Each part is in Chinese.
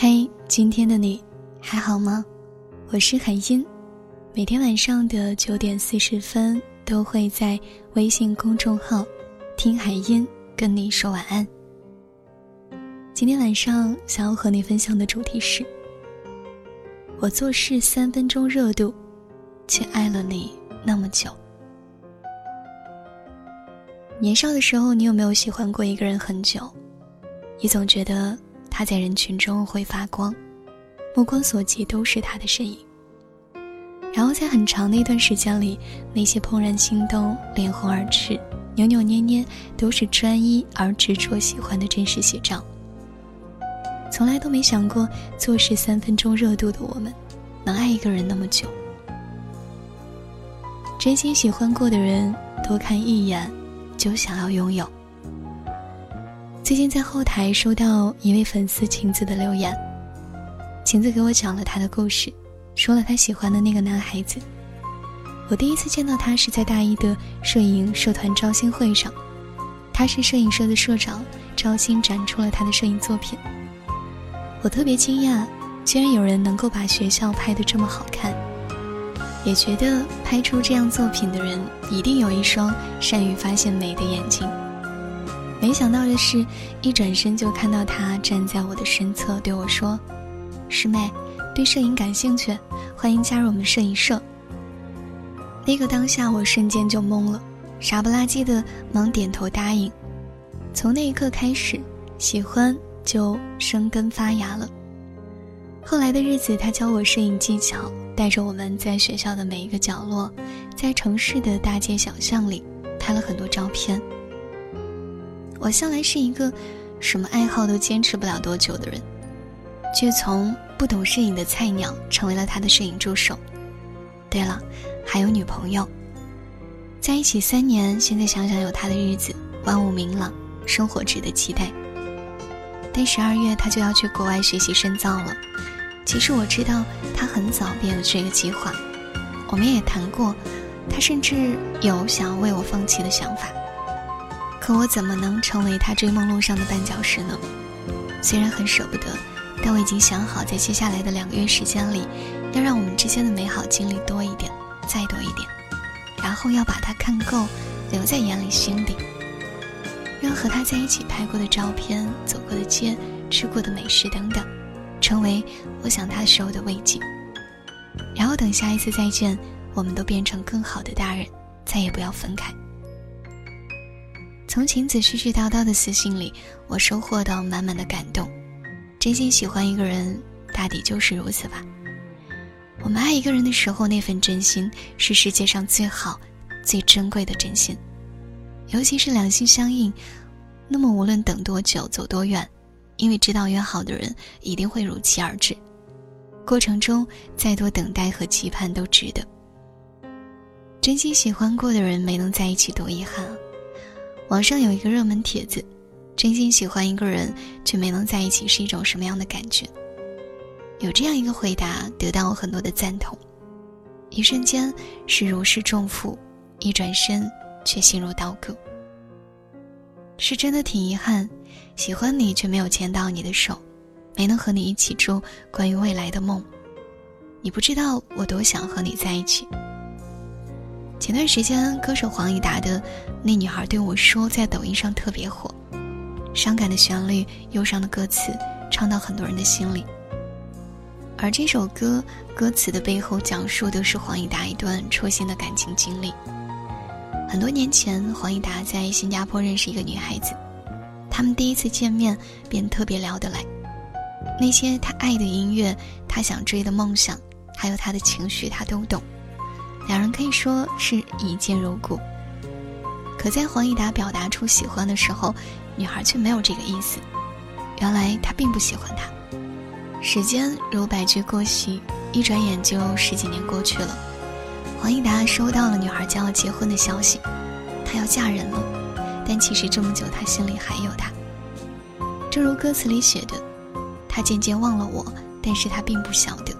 嘿，今天的你还好吗？我是海音，每天晚上的九点四十分都会在微信公众号“听海音”跟你说晚安。今天晚上想要和你分享的主题是：我做事三分钟热度，却爱了你那么久。年少的时候，你有没有喜欢过一个人很久？你总觉得。他在人群中会发光，目光所及都是他的身影。然后在很长的一段时间里，那些怦然心动、脸红耳赤、扭扭捏捏，都是专一而执着喜欢的真实写照。从来都没想过，做事三分钟热度的我们，能爱一个人那么久。真心喜欢过的人，多看一眼，就想要拥有。最近在后台收到一位粉丝晴子的留言，晴子给我讲了她的故事，说了她喜欢的那个男孩子。我第一次见到他是在大一的摄影社团招新会上，他是摄影社的社长，招新展出了他的摄影作品。我特别惊讶，居然有人能够把学校拍得这么好看，也觉得拍出这样作品的人一定有一双善于发现美的眼睛。没想到的是，一转身就看到他站在我的身侧，对我说：“师妹，对摄影感兴趣，欢迎加入我们摄影社。”那个当下，我瞬间就懵了，傻不拉几的忙点头答应。从那一刻开始，喜欢就生根发芽了。后来的日子，他教我摄影技巧，带着我们在学校的每一个角落，在城市的大街小巷里拍了很多照片。我向来是一个什么爱好都坚持不了多久的人，却从不懂摄影的菜鸟成为了他的摄影助手。对了，还有女朋友，在一起三年，现在想想有他的日子，万物明朗，生活值得期待。但十二月他就要去国外学习深造了。其实我知道他很早便有这个计划，我们也谈过，他甚至有想要为我放弃的想法。可我怎么能成为他追梦路上的绊脚石呢？虽然很舍不得，但我已经想好，在接下来的两个月时间里，要让我们之间的美好经历多一点，再多一点，然后要把他看够，留在眼里心底，让和他在一起拍过的照片、走过的街、吃过的美食等等，成为我想他时候的慰藉。然后等下一次再见，我们都变成更好的大人，再也不要分开。从晴子絮絮叨叨的私信里，我收获到满满的感动。真心喜欢一个人，大抵就是如此吧。我们爱一个人的时候，那份真心是世界上最好、最珍贵的真心。尤其是两心相印，那么无论等多久、走多远，因为知道约好的人一定会如期而至。过程中再多等待和期盼都值得。真心喜欢过的人没能在一起，多遗憾啊！网上有一个热门帖子：“真心喜欢一个人却没能在一起是一种什么样的感觉？”有这样一个回答，得到我很多的赞同。一瞬间是如释重负，一转身却心如刀割。是真的挺遗憾，喜欢你却没有牵到你的手，没能和你一起做关于未来的梦。你不知道我多想和你在一起。前段时间，歌手黄义达的《那女孩对我说》在抖音上特别火，伤感的旋律、忧伤的歌词，唱到很多人的心里。而这首歌歌词的背后，讲述的是黄义达一段戳心的感情经历。很多年前，黄义达在新加坡认识一个女孩子，他们第一次见面便特别聊得来，那些他爱的音乐，他想追的梦想，还有他的情绪，他都懂。两人可以说是一见如故，可在黄义达表达出喜欢的时候，女孩却没有这个意思。原来他并不喜欢他。时间如白驹过隙，一转眼就十几年过去了。黄义达收到了女孩将要结婚的消息，她要嫁人了。但其实这么久，他心里还有她。正如歌词里写的：“他渐渐忘了我，但是他并不晓得，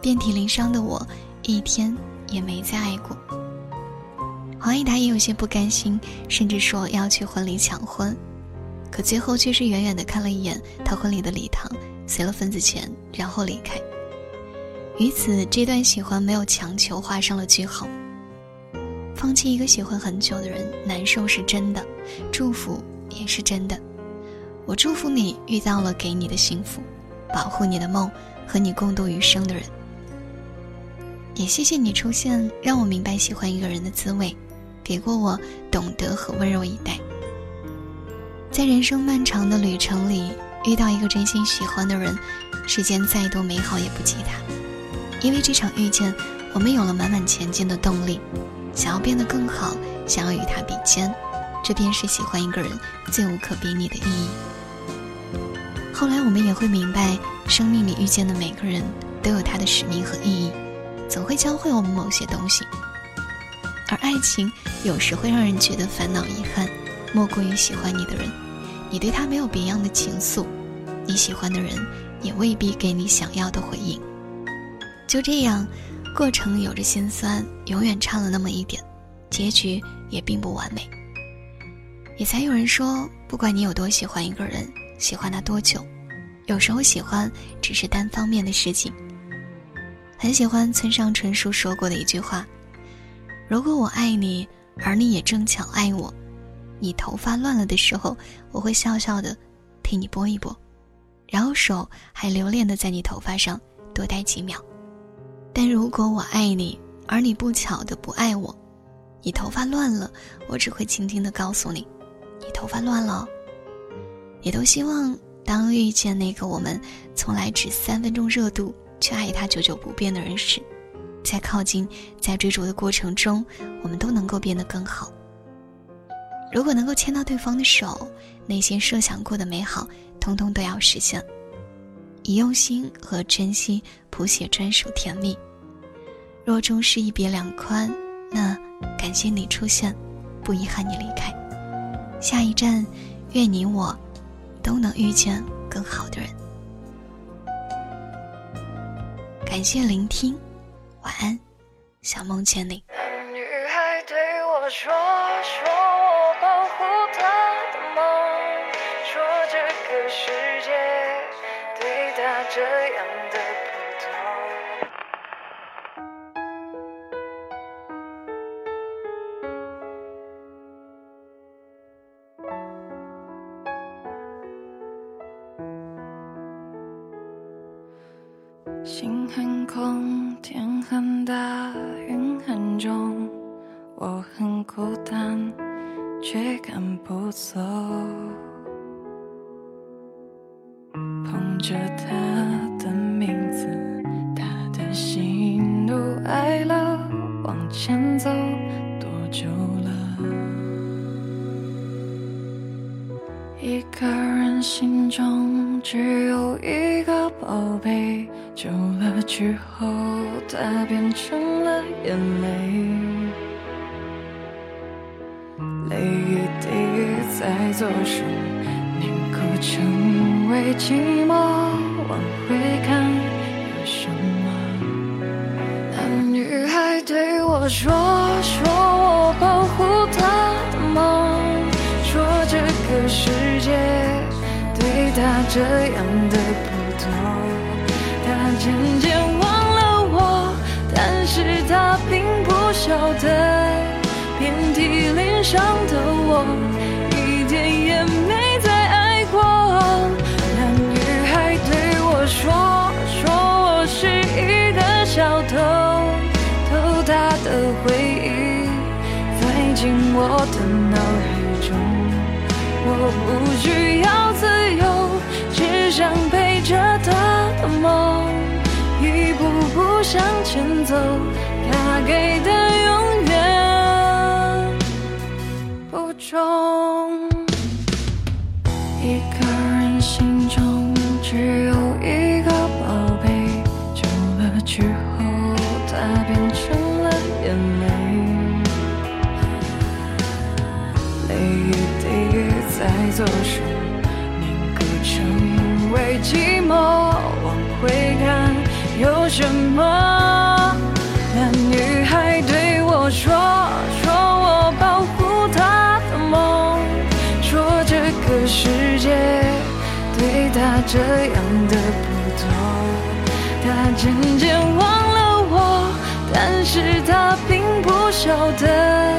遍体鳞伤的我，一天。”也没再爱过。黄义达也有些不甘心，甚至说要去婚礼抢婚，可最后却是远远的看了一眼他婚礼的礼堂，随了份子钱，然后离开。于此，这段喜欢没有强求，画上了句号。放弃一个喜欢很久的人，难受是真的，祝福也是真的。我祝福你遇到了给你的幸福，保护你的梦，和你共度余生的人。也谢谢你出现，让我明白喜欢一个人的滋味，给过我懂得和温柔以待。在人生漫长的旅程里，遇到一个真心喜欢的人，世间再多美好也不及他。因为这场遇见，我们有了满满前进的动力，想要变得更好，想要与他比肩，这便是喜欢一个人最无可比拟的意义。后来我们也会明白，生命里遇见的每个人都有他的使命和意义。总会教会我们某些东西，而爱情有时会让人觉得烦恼遗憾，莫过于喜欢你的人，你对他没有别样的情愫，你喜欢的人也未必给你想要的回应。就这样，过程有着心酸，永远差了那么一点，结局也并不完美。也才有人说，不管你有多喜欢一个人，喜欢他多久，有时候喜欢只是单方面的事情。很喜欢村上春树说过的一句话：“如果我爱你，而你也正巧爱我，你头发乱了的时候，我会笑笑的替你拨一拨，然后手还留恋的在你头发上多待几秒。但如果我爱你，而你不巧的不爱我，你头发乱了，我只会轻轻的告诉你，你头发乱了。也都希望当遇见那个我们从来只三分钟热度。”却爱他久久不变的人时，在靠近、在追逐的过程中，我们都能够变得更好。如果能够牵到对方的手，内心设想过的美好，通通都要实现。以用心和珍惜谱写专属甜蜜。若终是一别两宽，那感谢你出现，不遗憾你离开。下一站，愿你我都能遇见更好的人。感谢聆听，晚安，小梦见你。女孩对我说，说我保护她的梦，说这个世界对她这样的却赶不走。捧着他的名字，他的喜怒哀乐，往前走多久了？一个人心中只有一个宝贝。久了之后，它变成了眼，泪在左手凝固成为寂寞。往回看，有什么？那女孩对我说：“说我保护她的梦，说这个世界对她这样的不同。”她渐渐忘了我，但是她并不晓得，遍体鳞伤我的脑海中。我不需要自由，只想陪着他的梦。一步步向前走，他给的永远不重。一个人左手凝固成为寂寞，往回看。有什么？那女孩对我说，说我保护她的梦，说这个世界对她这样的不多。她渐渐忘了我，但是她并不晓得，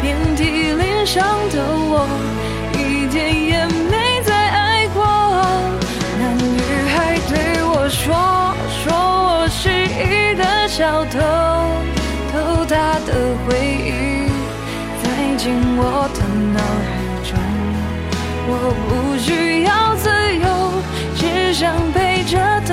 遍体鳞伤的我，天也没再爱过。那女孩对我说，说我是一个小偷，偷她的回忆，塞进我的脑海中。我不需要自由，只想背着她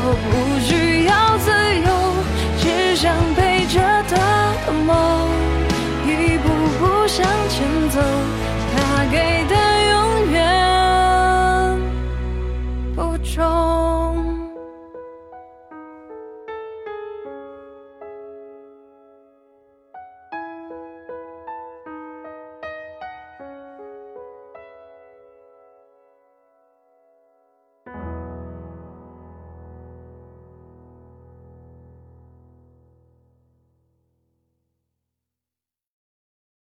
我不知